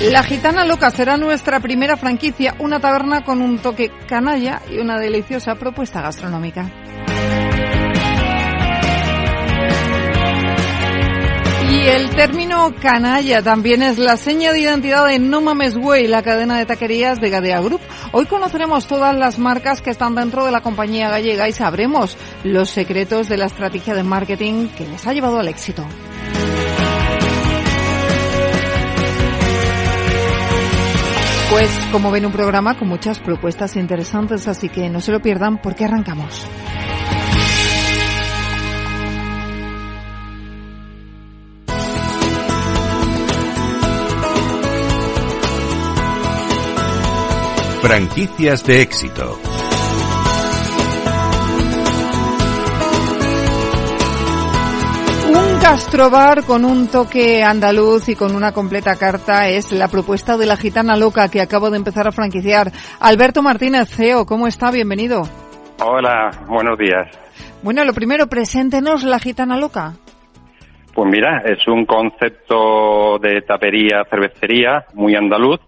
La Gitana Loca será nuestra primera franquicia, una taberna con un toque canalla y una deliciosa propuesta gastronómica. Y el término canalla también es la seña de identidad de No Mames Way, la cadena de taquerías de Gadea Group. Hoy conoceremos todas las marcas que están dentro de la compañía gallega y sabremos los secretos de la estrategia de marketing que les ha llevado al éxito. Pues como ven un programa con muchas propuestas interesantes, así que no se lo pierdan porque arrancamos. Franquicias de éxito. Gastrobar con un toque andaluz y con una completa carta es la propuesta de la gitana loca que acabo de empezar a franquiciar. Alberto Martínez, CEO, ¿cómo está? Bienvenido. Hola, buenos días. Bueno, lo primero, preséntenos la gitana loca. Pues mira, es un concepto de tapería, cervecería muy andaluz,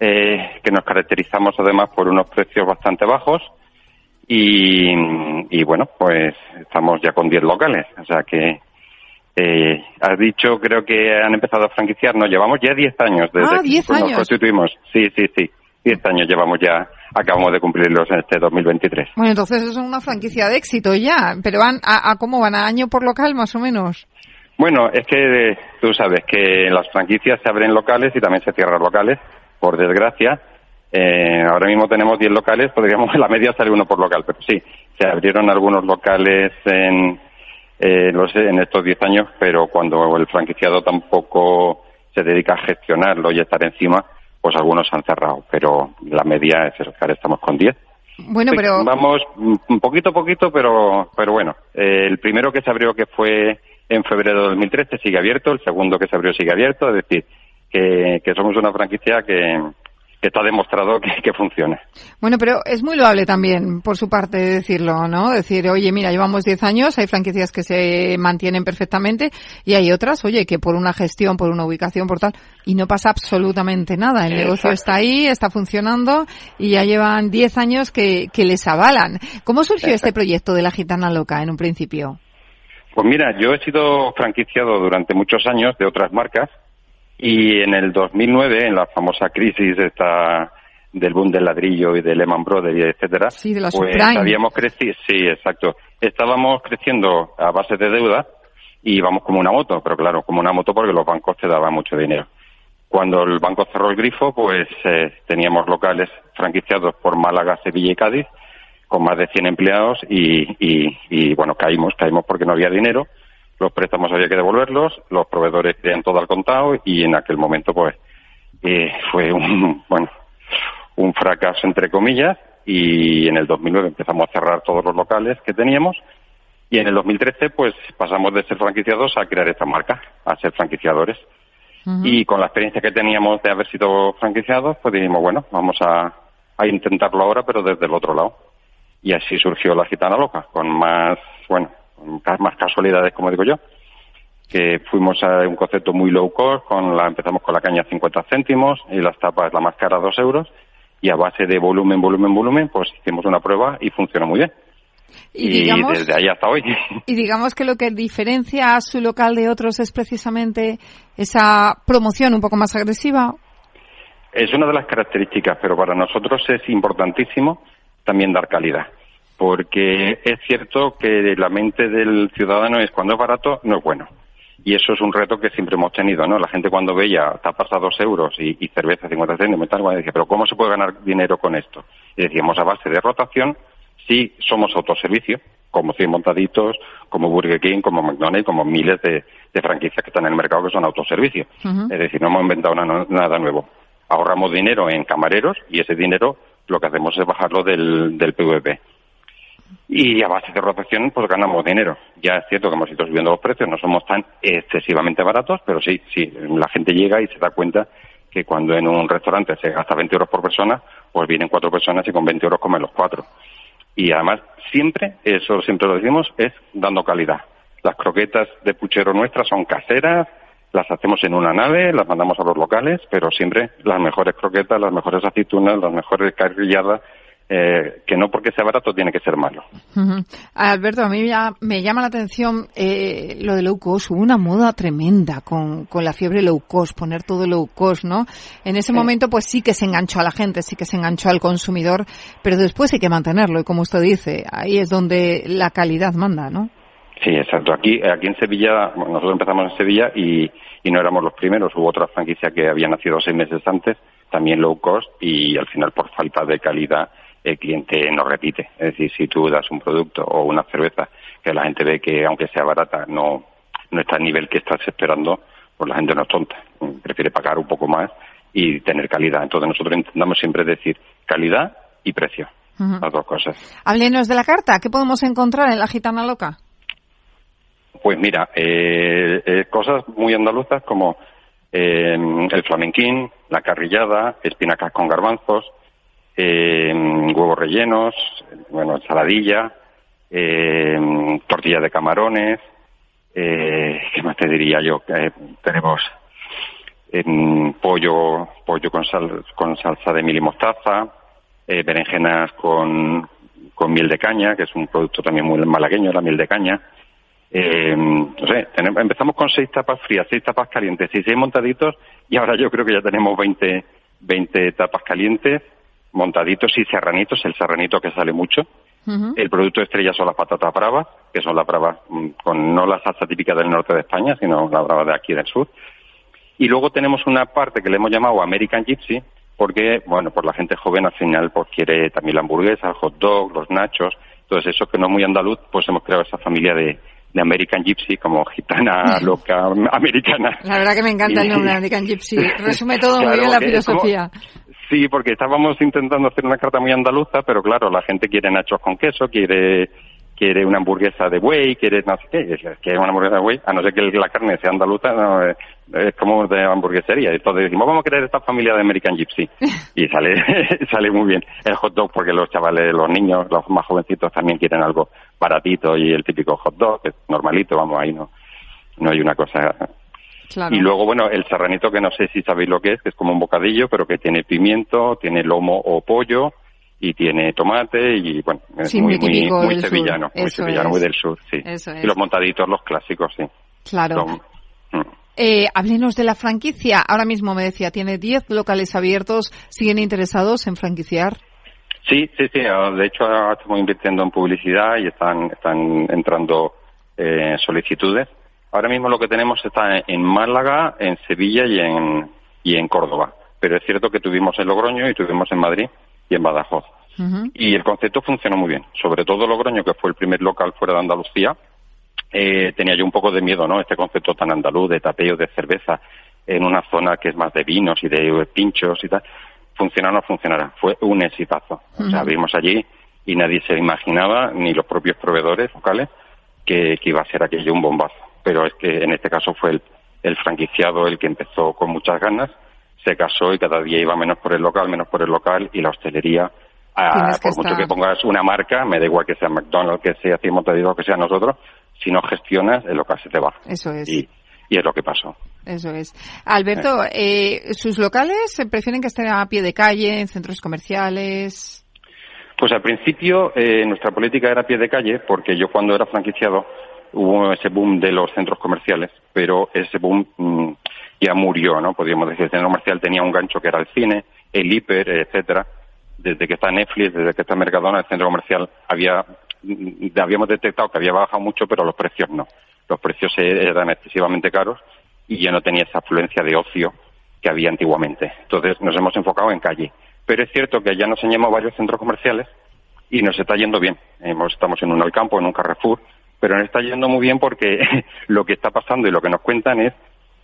eh, que nos caracterizamos además por unos precios bastante bajos y, y bueno, pues estamos ya con 10 locales, o sea que eh, has dicho, creo que han empezado a franquiciar, nos llevamos ya 10 años desde Ah, que 10 nos constituimos. Sí, sí, sí, 10 años llevamos ya, acabamos de cumplirlos en este 2023. Bueno, entonces es una franquicia de éxito ya, pero van a, a cómo van a año por local más o menos. Bueno, es que eh, tú sabes que las franquicias se abren locales y también se cierran locales, por desgracia. Eh, ahora mismo tenemos 10 locales, podríamos, la media sale uno por local, pero sí, se abrieron algunos locales en, eh, no sé, en estos 10 años, pero cuando el franquiciado tampoco se dedica a gestionarlo y a estar encima, pues algunos han cerrado, pero la media es ahora estamos con 10. Bueno, Sí, pero Vamos mm, un poquito a poquito, pero, pero bueno. Eh, el primero que se abrió, que fue en febrero de 2013, sigue abierto. El segundo que se abrió sigue abierto. Es decir, que, que somos una franquicia que, que está demostrado que, que funciona. Bueno, pero es muy loable también, por su parte, decirlo, ¿no? Decir, oye, mira, llevamos 10 años, hay franquicias que se mantienen perfectamente y hay otras, oye, que por una gestión, por una ubicación, por tal, y no pasa absolutamente nada. El negocio está ahí, está funcionando y ya llevan 10 años que, que les avalan. ¿Cómo surgió este proyecto de la Gitana Loca en un principio? Pues mira, yo he sido franquiciado durante muchos años de otras marcas y en el 2009, en la famosa crisis esta del boom del ladrillo y de Lehman Brothers, y etcétera, Sí, de la pues subprime. habíamos crecido, sí, exacto. Estábamos creciendo a base de deuda y íbamos como una moto, pero claro, como una moto porque los bancos te daban mucho dinero. Cuando el banco cerró el grifo, pues eh, teníamos locales franquiciados por Málaga, Sevilla y Cádiz, con más de 100 empleados y, y, y, bueno, caímos, caímos porque no había dinero, los préstamos había que devolverlos, los proveedores querían todo al contado y en aquel momento pues eh, fue un, bueno, un fracaso entre comillas y en el 2009 empezamos a cerrar todos los locales que teníamos y en el 2013 pues pasamos de ser franquiciados a crear esta marca, a ser franquiciadores. Y con la experiencia que teníamos de haber sido franquiciados, pues dijimos, bueno, vamos a, a intentarlo ahora, pero desde el otro lado. Y así surgió la Gitana Loca, con más, bueno, más casualidades, como digo yo, que fuimos a un concepto muy low cost, con la, empezamos con la caña a 50 céntimos y las tapas la más cara a 2 euros, y a base de volumen, volumen, volumen, pues hicimos una prueba y funcionó muy bien. Y, Y, desde ahí hasta hoy. y digamos que lo que diferencia a su local de otros es precisamente esa promoción un poco más agresiva. Es una de las características, pero para nosotros es importantísimo también dar calidad. Porque es cierto que la mente del ciudadano es cuando es barato, no es bueno. Y eso es un reto que siempre hemos tenido, ¿no? La gente cuando veía tapas a dos euros y, y cerveza a 50 céntimos y tal, bueno, decía, pero ¿cómo se puede ganar dinero con esto? Y decíamos, a base de rotación, sí somos autoservicio, como 100 montaditos, como Burger King, como McDonald's, como miles de, de franquicias que están en el mercado que son autoservicio. Es decir, no hemos inventado na- nada nuevo. Ahorramos dinero en camareros y ese dinero lo que hacemos es bajarlo del, del PVP. Y a base de rotación, pues ganamos dinero. Ya es cierto que hemos ido subiendo los precios, no somos tan excesivamente baratos, pero sí, sí, la gente llega y se da cuenta que cuando en un restaurante se gasta 20 euros por persona, pues vienen cuatro personas y con 20 euros comen los cuatro. Y además, siempre, eso siempre lo decimos, es dando calidad. Las croquetas de puchero nuestras son caseras, las hacemos en una nave, las mandamos a los locales, pero siempre las mejores croquetas, las mejores aceitunas, las mejores carrilladas, eh, que no porque sea barato tiene que ser malo. Alberto, a mí ya me llama la atención eh, lo de low cost. Hubo una moda tremenda con, con la fiebre low cost, poner todo low cost, ¿no? En ese momento, pues sí que se enganchó a la gente, sí que se enganchó al consumidor, pero después hay que mantenerlo. Y como usted dice, ahí es donde la calidad manda, ¿no? Sí, exacto. Aquí, aquí en Sevilla, nosotros empezamos en Sevilla y, y no éramos los primeros. Hubo otra franquicia que había nacido seis meses antes, también low cost, y al final por falta de calidad el cliente no repite. Es decir, si tú das un producto o una cerveza que la gente ve que aunque sea barata no, no está al nivel que estás esperando, pues la gente no es tonta. Prefiere pagar un poco más y tener calidad. Entonces nosotros intentamos siempre decir calidad y precio. Las dos cosas. Háblenos de la carta. ¿Qué podemos encontrar en la gitana loca? Pues mira, eh, eh, cosas muy andaluzas como eh, el flamenquín, la carrillada, espinacas con garbanzos, eh, huevos rellenos, bueno, ensaladilla, eh, tortilla de camarones, eh, ¿qué más te diría yo? Eh, tenemos em, pollo, pollo con, sal, con salsa de mil y mostaza, eh, berenjenas con, con miel de caña, que es un producto también muy malagueño, la miel de caña. Eh, no sé, empezamos con seis tapas frías, seis tapas calientes y seis montaditos y ahora yo creo que ya tenemos 20, 20 tapas calientes montaditos y serranitos, el serranito que sale mucho. El producto estrella son las patatas bravas, que son las bravas mm, con no la salsa típica del norte de España, sino la brava de aquí del sur. Y luego tenemos una parte que le hemos llamado American Gypsy, porque, bueno, por la gente joven al final pues quiere también la hamburguesa, el hot dog, los nachos, entonces eso que no es muy andaluz, pues hemos creado esa familia de, de American Gypsy, como gitana, loca, americana. La verdad que me encanta el nombre American Gypsy. Resume todo muy bien la filosofía. Sí, porque estábamos intentando hacer una carta muy andaluza, pero claro, la gente quiere nachos con queso, quiere quiere una hamburguesa de buey, quiere no sé qué, quiere una hamburguesa de buey, a no ser que la carne sea andaluza, no, es como de hamburguesería. Entonces decimos, vamos a crear esta familia de American Gypsy. Y sale, sale muy bien. El hot dog, porque los chavales, los niños, los más jovencitos también quieren algo baratito y el típico hot dog, que es normalito, vamos, ahí no, no hay una cosa y luego, bueno, el serranito, que no sé si sabéis lo que es, que es como un bocadillo, pero que tiene pimiento, tiene lomo o pollo y tiene tomate y, bueno, es muy, muy, muy sevillano, muy sevillano, muy del sur, sí. Y los montaditos, los clásicos, sí. Claro. Mm. Eh, háblenos de la franquicia. Ahora mismo me decía, tiene 10 locales abiertos. ¿Siguen interesados en franquiciar? Sí, sí, sí. Ah, de hecho, estamos invirtiendo en publicidad y están, están entrando eh, solicitudes Ahora mismo lo que tenemos está en Málaga, en Sevilla y en, y en Córdoba. Pero es cierto que tuvimos en Logroño y tuvimos en Madrid y en Badajoz. Y el concepto funcionó muy bien. Sobre todo Logroño, que fue el primer local fuera de Andalucía, eh, tenía yo un poco de miedo, ¿no? Este concepto tan andaluz de tapeo de cerveza en una zona que es más de vinos y de pinchos y tal. Funcionará o no funcionará. Fue un exitazo. O sea, abrimos allí y nadie se imaginaba, ni los propios proveedores locales, que iba a ser aquello un bombazo pero es que en este caso fue el, franquiciado el que empezó con muchas ganas, se casó y cada día iba menos por el local, menos por el local y la hostelería, ah, por mucho que pongas una marca, me da igual que sea McDonald's, que sea Cimo, te digo que sea nosotros, si no gestionas, el local se te va. Eso es. Y, es lo que pasó. Eso es. Alberto, eh, ¿sus locales prefieren que estén a pie de calle, en centros comerciales? Pues al principio eh, nuestra política era a pie de calle, porque yo cuando era franquiciado hubo ese boom de los centros comerciales, pero ese boom mm, ya murió, ¿no? Podríamos decir, el centro comercial tenía un gancho que era el cine, el hiper, etcétera. Desde que está Netflix, desde que está Mercadona, el centro comercial había, mm, habíamos detectado que había bajado mucho, pero los precios no. Los precios eran excesivamente caros y ya no tenía esa afluencia de ocio que había antiguamente. Entonces nos hemos enfocado en calle. Pero es cierto que ya nos enseñamos varios centros comerciales y nos está yendo bien. estamos en un Alcampo, en un Carrefour, pero nos está yendo muy bien porque lo que está pasando y lo que nos cuentan es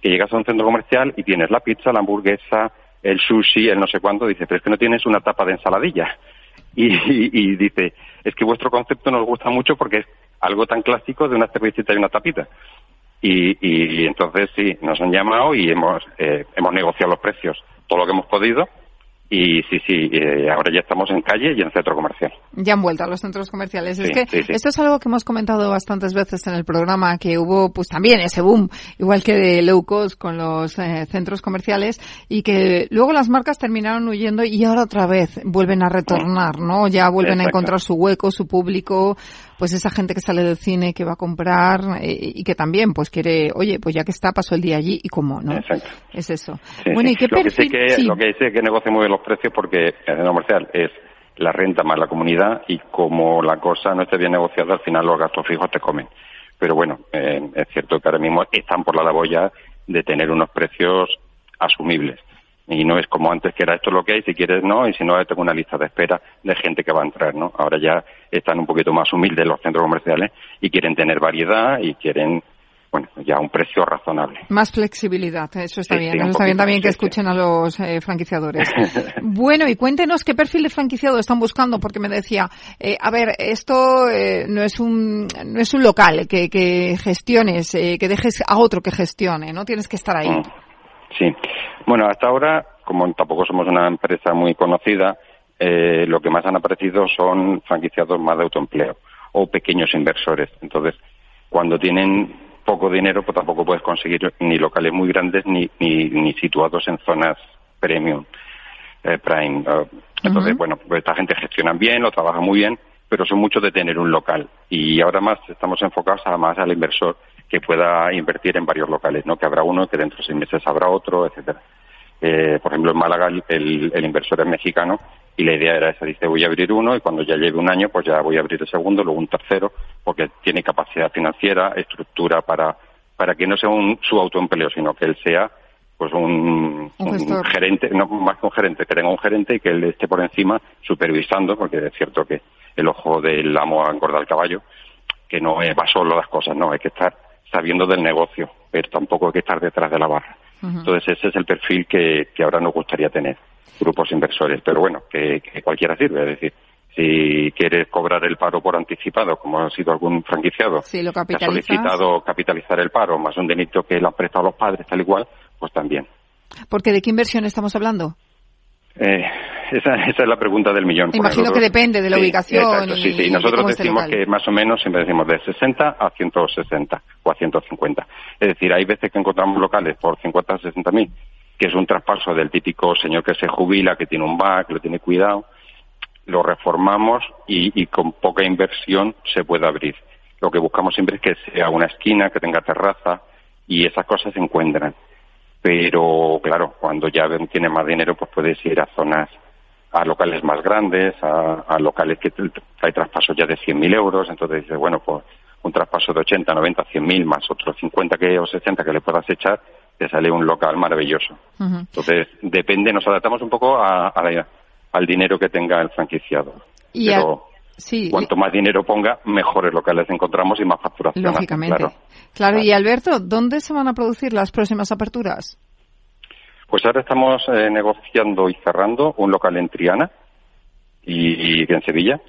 que llegas a un centro comercial y tienes la pizza, la hamburguesa, el sushi, el no sé cuánto, dice, pero es que no tienes una tapa de ensaladilla. Y, y, dice, es que vuestro concepto nos gusta mucho porque es algo tan clásico de una cervecita y una tapita. Y, y, entonces sí, nos han llamado y hemos, eh, hemos negociado los precios, todo lo que hemos podido, y sí, sí, eh, ahora ya estamos en calle y en centro comercial. Ya han vuelto a los centros comerciales. es que esto es algo que hemos comentado bastantes veces en el programa, que hubo pues también ese boom, igual que de low cost con los eh, centros comerciales, y que luego las marcas terminaron huyendo y ahora otra vez vuelven a retornar, ¿no? Ya vuelven a encontrar su hueco, su público, pues esa gente que sale del cine, que va a comprar eh, y que también pues quiere, oye, pues ya que está, pasó el día allí y cómo, ¿no? Exacto. Es eso. bueno, ¿y qué lo perfil? Que que, Lo que sé que negocia muy bien los precios porque el comercial es la renta más la comunidad y como la cosa no esté bien negociada, al final los gastos fijos te comen. Pero bueno, eh, es cierto que ahora mismo están por la labor ya de tener unos precios asumibles y no es como antes que era esto lo que hay, si quieres no, y si no tengo una lista de espera de gente que va a entrar, ¿no? Ahora ya están un poquito más humildes los centros comerciales y quieren tener variedad y quieren bueno, ya un precio razonable. Más flexibilidad, eso está bien. eso está bien también que escuchen a los eh, franquiciadores. bueno, y cuéntenos qué perfil de franquiciado están buscando, porque me decía, eh, a ver, esto eh, no es un no es un local que, que gestiones, que dejes a otro que gestione, ¿no? Tienes que estar ahí. Mm. Sí. Bueno, hasta ahora, como tampoco somos una empresa muy conocida, eh, lo que más han aparecido son franquiciados más de autoempleo o pequeños inversores. Entonces, cuando tienen poco dinero, pues tampoco puedes conseguir ni locales muy grandes ni, ni, situados en zonas premium, eh, prime. entonces, bueno, pues esta gente gestiona bien, lo trabaja muy bien, pero son muchos de tener un local. Y ahora más estamos enfocados a más al inversor que pueda invertir en varios locales, ¿no? Que habrá uno, que dentro de seis meses habrá otro, etcétera. Eh, por ejemplo, en Málaga el, el, inversor es mexicano y la idea era esa, dice voy a abrir uno y cuando ya lleve un año pues ya voy a abrir el segundo, luego un tercero, porque tiene capacidad financiera, estructura para, para que no sea un, su autoempleo, sino que él sea pues un, un, gerente, no más que un gerente, que tenga un gerente y que él esté por encima supervisando, porque es cierto que el ojo del amo engorda el caballo, que no va solo las cosas, no, hay que estar sabiendo del negocio, pero tampoco hay que estar detrás de la barra. Entonces ese es el perfil que, que ahora nos gustaría tener, grupos inversores. Pero bueno, que, cualquiera sirve, es decir, si quieres cobrar el paro por anticipado, como ha sido algún franquiciado, que ha solicitado capitalizar el paro, más un delito que le han prestado los padres, tal y cual, pues también. Porque ¿de qué inversión estamos hablando? Eh, esa, esa, es la pregunta del millón. Imagino que depende de la ubicación. sí, sí. Nosotros decimos que más o menos siempre decimos de 60 a 160 o a 150. Es decir, hay veces que encontramos locales por 50 a 60 mil, que es un traspaso del típico señor que se jubila, que tiene un bar, que lo tiene cuidado. Lo reformamos y, y con poca inversión se puede abrir. Lo que buscamos siempre es que sea una esquina, que tenga terraza y esas cosas se encuentran pero claro, cuando ya tiene más dinero, pues puedes ir a zonas, a locales más grandes, a, locales que hay traspasos ya de 100.000 euros, entonces dices, bueno, pues un traspaso de 80, 90, 100.000 más otros 50 que, o 60 que le puedas echar, te sale un local maravilloso. Entonces, depende, nos adaptamos un poco a, al dinero que tenga el franquiciado. Y Sí. Cuanto más dinero ponga, mejores locales encontramos y más facturación. Lógicamente. Claro. Y Alberto, ¿dónde se van a producir las próximas aperturas? Pues ahora estamos eh, negociando y cerrando un local en Triana y en Sevilla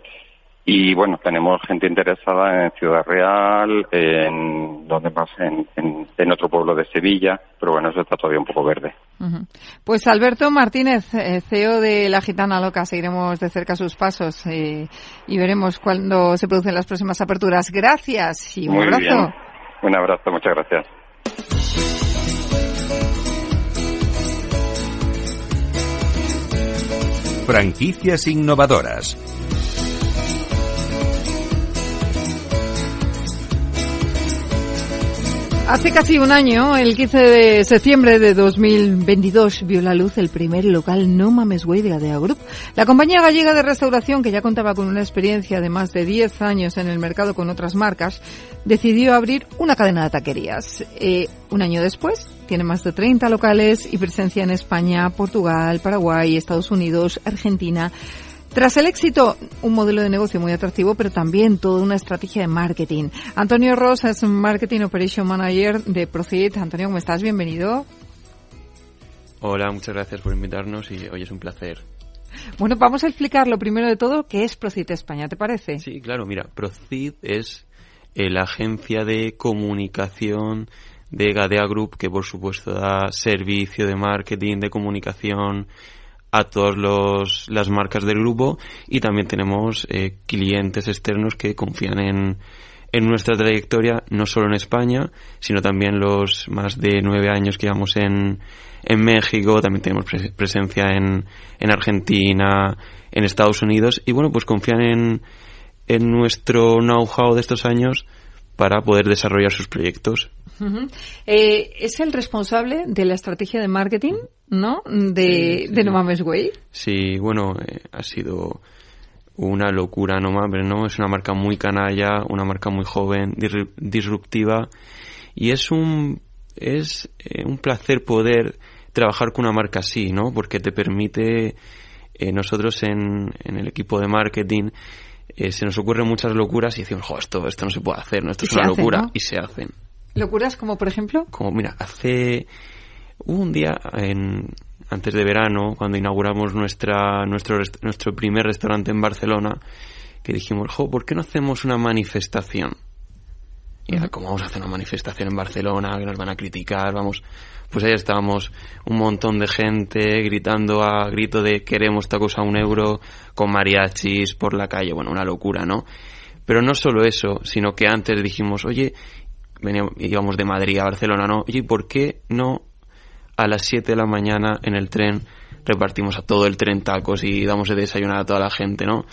y bueno, tenemos gente interesada en Ciudad Real, en donde más, en, en, otro pueblo de Sevilla, pero bueno, eso está todavía un poco verde. Pues Alberto Martínez, eh, CEO de La Gitana Loca, seguiremos de cerca sus pasos y veremos cuándo se producen las próximas aperturas. Gracias y un abrazo. Un abrazo, muchas gracias. Franquicias innovadoras Hace casi un año, el 15 de septiembre de 2022, vio la luz el primer local No Mames de Adea Group. La compañía gallega de restauración, que ya contaba con una experiencia de más de 10 años en el mercado con otras marcas, decidió abrir una cadena de taquerías. Eh, un año después, tiene más de 30 locales y presencia en España, Portugal, Paraguay, Estados Unidos, Argentina, tras el éxito, un modelo de negocio muy atractivo, pero también toda una estrategia de marketing. Antonio Ross es Marketing Operation Manager de Proceed. Antonio, ¿cómo estás? Bienvenido. Hola, muchas gracias por invitarnos y hoy es un placer. Bueno, vamos a explicar lo primero de todo qué es Procit España, ¿te parece? Sí, claro, mira, Procit es eh, la agencia de comunicación de Gadea Group que por supuesto da servicio de marketing, de comunicación a todas las marcas del grupo y también tenemos eh, clientes externos que confían en, en nuestra trayectoria, no solo en España, sino también los más de nueve años que llevamos en, en México, también tenemos presencia en, en Argentina, en Estados Unidos, y bueno, pues confían en, en nuestro know-how de estos años para poder desarrollar sus proyectos. Eh, es el responsable de la estrategia de marketing, ¿no? De, de No Mames Way. Sí, bueno, eh, ha sido una locura, no mames, ¿no? Es una marca muy canalla, una marca muy joven, disruptiva, y es un, es eh, un placer poder trabajar con una marca así, ¿no? Porque te permite, nosotros en, en el equipo de marketing, eh, se nos ocurren muchas locuras y decimos, jo, esto, esto no se puede hacer, ¿no? esto es una locura, y se hacen. ¿Locuras como, por ejemplo? Como, mira, hace un día, en, antes de verano, cuando inauguramos nuestra, nuestro, nuestro primer restaurante en Barcelona, que dijimos, jo, ¿por qué no hacemos una manifestación? Y era, ¿cómo vamos a hacer una manifestación en Barcelona? Que nos van a criticar, vamos pues ahí estábamos un montón de gente gritando a grito de queremos tacos a un euro con mariachis por la calle, bueno, una locura, ¿no? Pero no solo eso, sino que antes dijimos, oye, veníamos, íbamos de Madrid a Barcelona, ¿no? Oye, ¿por qué no a las 7 de la mañana en el tren repartimos a todo el tren tacos y damos de desayunar a toda la gente, ¿no?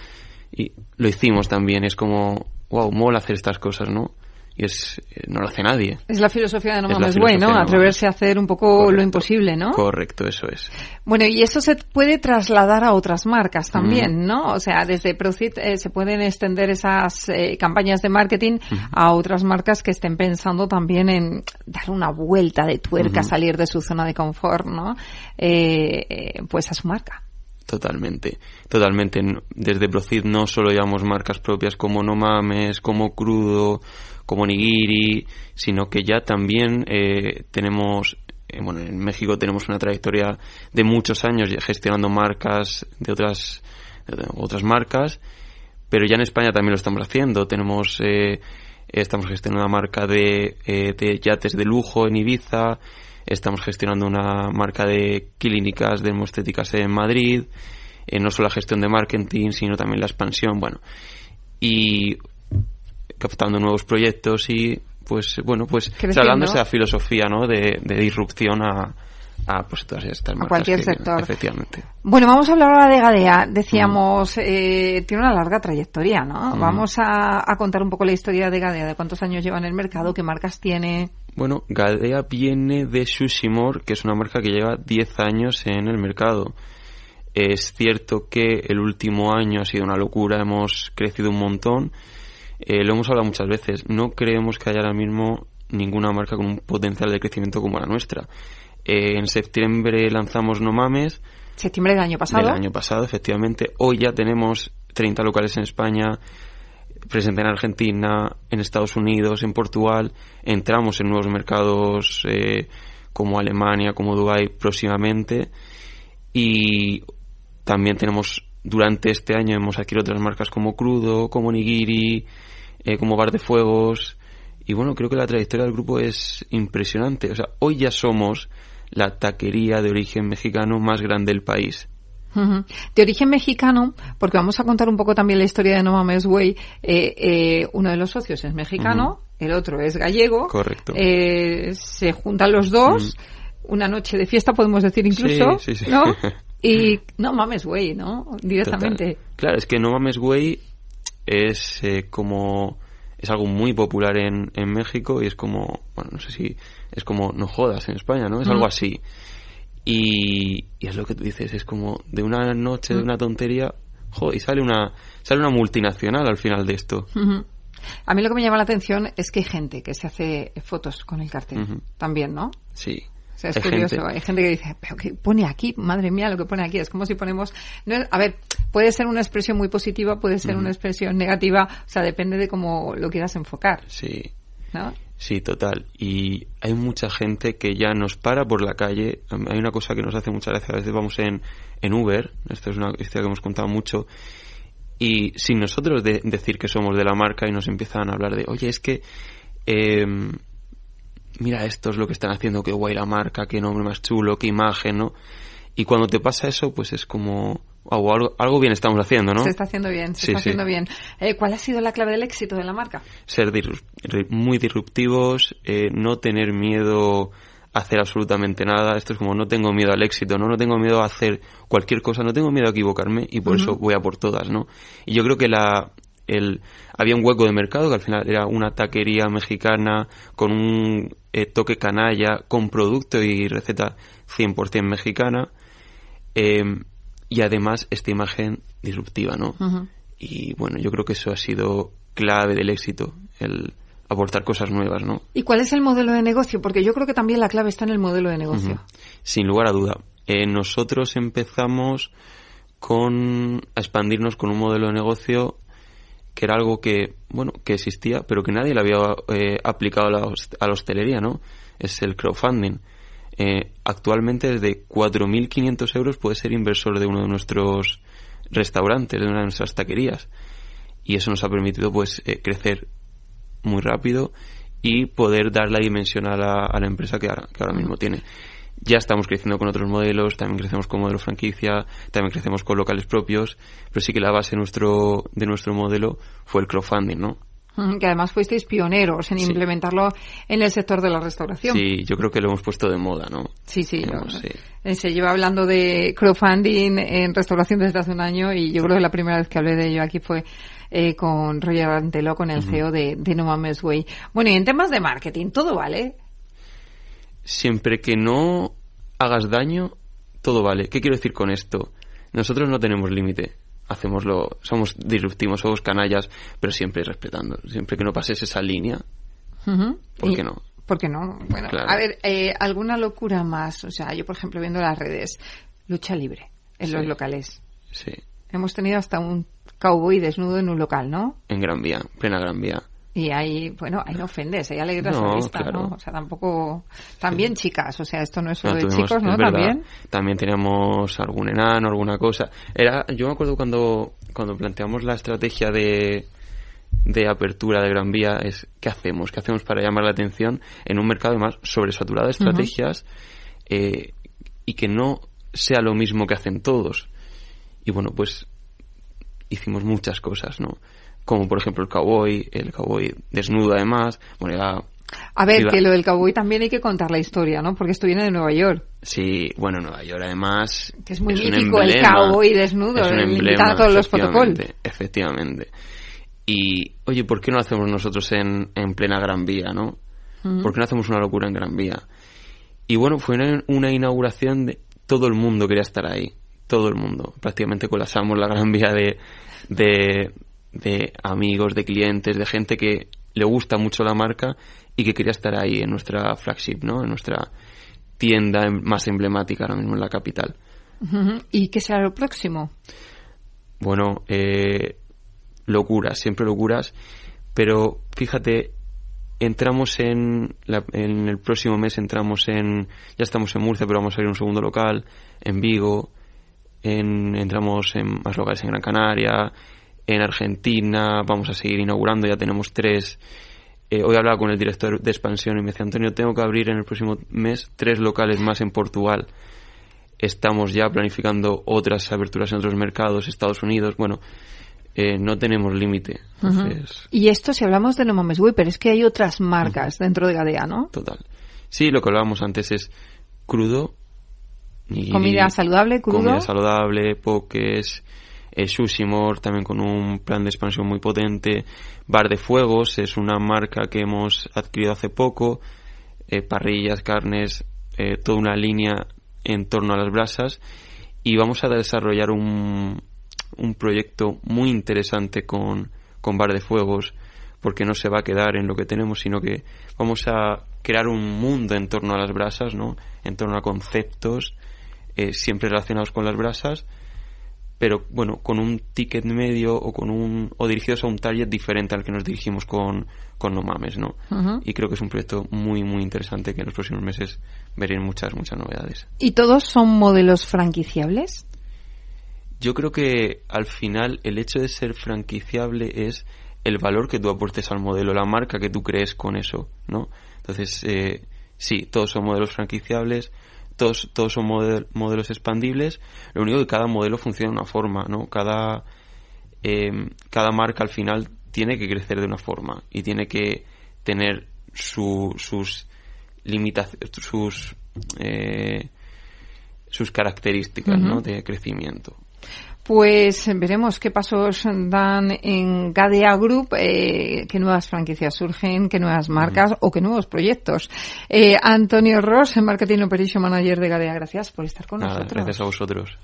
Y lo hicimos también, es como, wow, mola hacer estas cosas, ¿no? Y es eh, no lo hace nadie. Es la filosofía de No Mames Way, ¿no? Atreverse a hacer un poco lo imposible, ¿no? Correcto, eso es. Bueno, y eso se puede trasladar a otras marcas también, ¿no? O sea, desde Procit eh, se pueden extender esas eh, campañas de marketing a otras marcas que estén pensando también en dar una vuelta de tuerca, salir de su zona de confort, ¿no? pues a su marca. Totalmente, totalmente. Desde Procid no solo llevamos marcas propias como No Mames, como Crudo, como nigiri, sino que ya también eh, tenemos, eh, bueno, en México tenemos una trayectoria de muchos años gestionando marcas de otras, otras marcas, pero ya en España también lo estamos haciendo. Tenemos, eh, estamos gestionando una marca de, de yates de lujo en Ibiza, estamos gestionando una marca de clínicas de hemostéticas en Madrid, no solo la gestión de marketing, sino también la expansión, bueno. Y captando nuevos proyectos y pues bueno pues hablando de esa filosofía ¿no? de, disrupción a, a pues todas estas marcas a cualquier sector. efectivamente. Bueno vamos a hablar ahora de Gadea. Decíamos eh, tiene una larga trayectoria no vamos a, a, contar un poco la historia de Gadea de cuántos años lleva en el mercado qué marcas tiene. Bueno Gadea viene de Sushimor que es una marca que lleva 10 años en el mercado. Es cierto que el último año ha sido una locura hemos crecido un montón eh, lo hemos hablado muchas veces, no creemos que haya ahora mismo ninguna marca con un potencial de crecimiento como la nuestra. Eh, en septiembre lanzamos No Mames. Septiembre del año pasado. Del año pasado, efectivamente. Hoy ya tenemos 30 locales en España, presente en Argentina, en Estados Unidos, en Portugal. Entramos en nuevos mercados eh, como Alemania, como Dubai próximamente. Y también tenemos durante este año hemos adquirido otras marcas como Crudo, como Nigiri, eh, como Bar de Fuegos. Y bueno, creo que la trayectoria del grupo es impresionante. O sea, hoy ya somos la taquería de origen mexicano más grande del país. De origen mexicano, porque vamos a contar un poco también la historia de No Mames Way. Eh, eh, uno de los socios es mexicano, el otro es gallego. Correcto. se juntan los dos. Una noche de fiesta, podemos decir incluso, sí, sí, ¿no? Y no mames, güey, ¿no? Directamente. Claro, es que no mames, güey es eh, como es algo muy popular en, en México y es como, bueno, no sé si es como no jodas en España, ¿no? Es algo así. Y, y, es lo que tú dices, es como de una noche, de una tontería, joder, y sale una, sale una multinacional al final de esto. A mí lo que me llama la atención es que hay gente que se hace fotos con el cartel también, ¿no? Sí. O sea, es curioso. Hay gente que dice, pero ¿qué pone aquí? Madre mía, lo que pone aquí. Es como si ponemos... No a ver, puede ser una expresión muy positiva, puede ser una expresión negativa. O sea, depende de cómo lo quieras enfocar. Sí. ¿No? Sí, total. Y hay mucha gente que ya nos para por la calle. Hay una cosa que nos hace mucha gracia. A veces vamos en, en Uber, esto es una historia que hemos contado mucho, y sin nosotros de- decir que somos de la marca y nos empiezan a hablar de, oye, es que, em, mira, esto es lo que están haciendo, qué guay la marca, qué nombre más chulo, qué imagen, ¿no? Y cuando te pasa eso, pues es como, wow, algo, algo bien estamos haciendo, ¿no? Se está haciendo bien, se Sí, está sí. haciendo bien. Eh, ¿Cuál ha sido la clave del éxito de la marca? ser muy disruptivos, eh, no tener miedo a hacer absolutamente nada. Esto es como no tengo miedo al éxito, ¿no? No tengo miedo a hacer cualquier cosa, no tengo miedo a equivocarme y por eso voy a por todas, ¿no? Y yo creo que la el había un hueco de mercado que al final era una taquería mexicana con un eh, toque canalla, con producto y receta 100% mexicana eh, y además esta imagen disruptiva, ¿no? Y bueno, yo creo que eso ha sido clave del éxito, el aportar cosas nuevas, ¿no? ¿Y cuál es el modelo de negocio? Porque yo creo que también la clave está en el modelo de negocio. Sin lugar a duda. Eh, nosotros empezamos con a expandirnos con un modelo de negocio que era algo que, bueno, que existía, pero que nadie le había eh, aplicado a la, a la hostelería, ¿no? Es el crowdfunding. Eh, actualmente desde 4.500 euros puede ser inversor de uno de nuestros restaurantes, de una de nuestras taquerías. Y eso nos ha permitido, pues, eh, crecer muy rápido y poder dar la dimensión a la, a la empresa que ahora, que ahora mismo tiene. Ya estamos creciendo con otros modelos, también crecemos con modelo franquicia, también crecemos con locales propios, pero sí que la base nuestro, de nuestro modelo fue el crowdfunding, ¿no? Que además fuisteis pioneros en Sí. implementarlo en el sector de la restauración. Sí, yo creo que lo hemos puesto de moda, ¿no? Sí, sí, Hemos, sí. eh, Se lleva hablando de crowdfunding en restauración desde hace un año y yo creo que la primera vez que hablé de ello aquí fue eh, con Roger Antelo, con el CEO de, de No Mames Way. Bueno, y en temas de marketing, todo vale. Siempre que no hagas daño, todo vale. ¿Qué quiero decir con esto? Nosotros no tenemos límite. Hacemoslo, somos disruptivos, somos canallas, pero siempre respetando. Siempre que no pases esa línea. ¿por qué no? ¿Por qué no? Bueno, Claro. a ver, eh, alguna locura más. O sea, yo, por ejemplo, viendo las redes, lucha libre en los locales. Sí. Hemos tenido hasta un cowboy desnudo en un local, ¿no? En Gran Vía, plena Gran Vía. Y ahí, bueno, ahí no ofendes, ahí alegras No, la vista, claro. ¿no? O sea, tampoco... También chicas, o sea, esto no es solo No, de chicos, ¿no? También. También teníamos algún enano, alguna cosa. Era, yo me acuerdo cuando, cuando planteamos la estrategia de, de apertura de Gran Vía, es ¿qué hacemos? ¿Qué hacemos para llamar la atención en un mercado además sobresaturado de estrategias eh, y que no sea lo mismo que hacen todos? Y bueno, pues hicimos muchas cosas, ¿no? Como por ejemplo el cowboy, el cowboy desnudo además, bueno, era A ver, que lo del cowboy también hay que contar la historia, ¿no? Porque esto viene de Nueva York. Sí, bueno, Nueva York además. Que es muy un mítico el cowboy desnudo, es un le emblema, a todos los protocol. efectivamente. Y, oye, ¿por qué no hacemos nosotros en, en plena Gran Vía, no? ¿Por qué no hacemos una locura en Gran Vía? Y bueno, fue una, una inauguración de. Todo el mundo quería estar ahí. Todo el mundo. Prácticamente colapsamos la Gran Vía de, de, de amigos, de clientes, de gente que le gusta mucho la marca y que quería estar ahí en nuestra flagship, ¿no? En nuestra tienda em- más emblemática ahora mismo en la capital. ¿Y qué será lo próximo? Bueno, eh, locuras, siempre locuras, pero fíjate, entramos en, la- en el próximo mes, entramos en, ya estamos en Murcia, pero vamos a ir a un segundo local, en Vigo, en, entramos en más locales en Gran Canaria, en Argentina, vamos a seguir inaugurando, ya tenemos tres. Eh, hoy hablaba con el director de expansión y me decía, Antonio, tengo que abrir en el próximo mes tres locales más en Portugal. Estamos ya planificando otras aberturas en otros mercados, Estados Unidos. Bueno, eh, no tenemos límite. Entonces, Y esto si hablamos de No Mames pero es que hay otras marcas dentro de Gadea, ¿no? total. Sí, lo que hablábamos antes es crudo. y- Comida saludable, crudo. Comida saludable, pokés, eh, también con un plan de expansión muy potente. Bar de Fuegos es una marca que hemos adquirido hace poco. eh, parrillas, carnes, eh, toda una línea en torno a las brasas. Y vamos a desarrollar un, un proyecto muy interesante con, con Bar de Fuegos, porque no se va a quedar en lo que tenemos, sino que vamos a crear un mundo en torno a las brasas, ¿no? En torno a conceptos eh, siempre relacionados con las brasas, pero bueno, con un ticket medio o con un o dirigidos a un target diferente al que nos dirigimos con, con No Mames, ¿no? Y creo que es un proyecto muy, muy interesante que en los próximos meses veré muchas, muchas novedades. ¿Y todos son modelos franquiciables? Yo creo que al final el hecho de ser franquiciable es el valor que tú aportes al modelo, la marca que tú crees con eso, ¿no? Entonces, eh, sí, todos son modelos franquiciables, todos, todos son modelos expandibles, lo único que cada modelo funciona de una forma, ¿no? Cada, eh, cada marca al final tiene que crecer de una forma y tiene que tener sus limitaciones, sus, eh, sus características ¿no? de crecimiento. Pues veremos qué pasos dan en Gadea Group, eh, qué nuevas franquicias surgen, qué nuevas marcas o qué nuevos proyectos. Eh, Antonio Ross, Marketing Operation Manager de Gadea, gracias por estar con nosotros. Gracias a vosotros.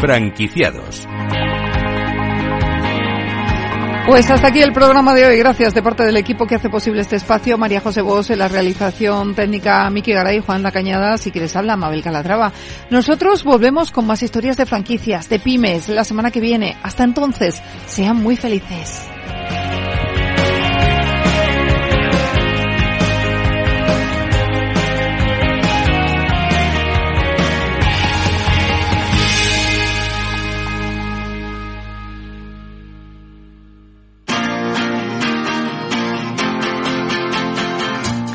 Franquiciados. Pues hasta aquí el programa de hoy. Gracias de parte del equipo que hace posible este espacio. María José Bos en la realización técnica, Miki Garay, Juan La Cañada, si quieres habla, Mabel Calatrava. Nosotros volvemos con más historias de franquicias, de pymes, la semana que viene. Hasta entonces, sean muy felices.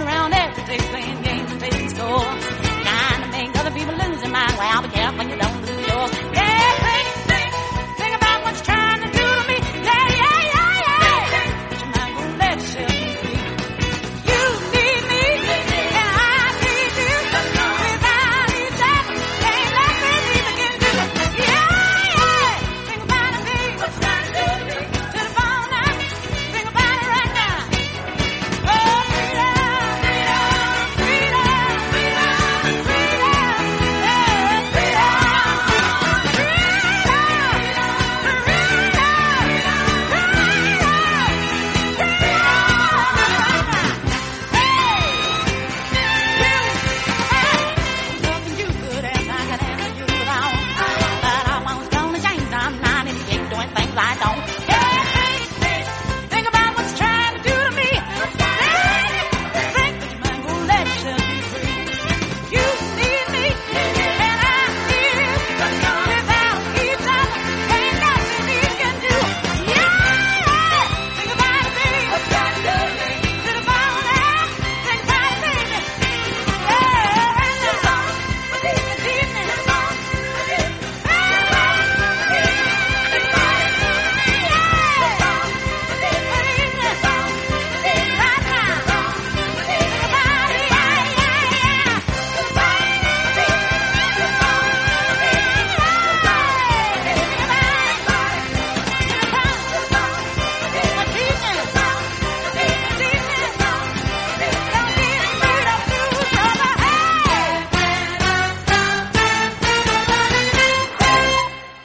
around every day playing games and taking.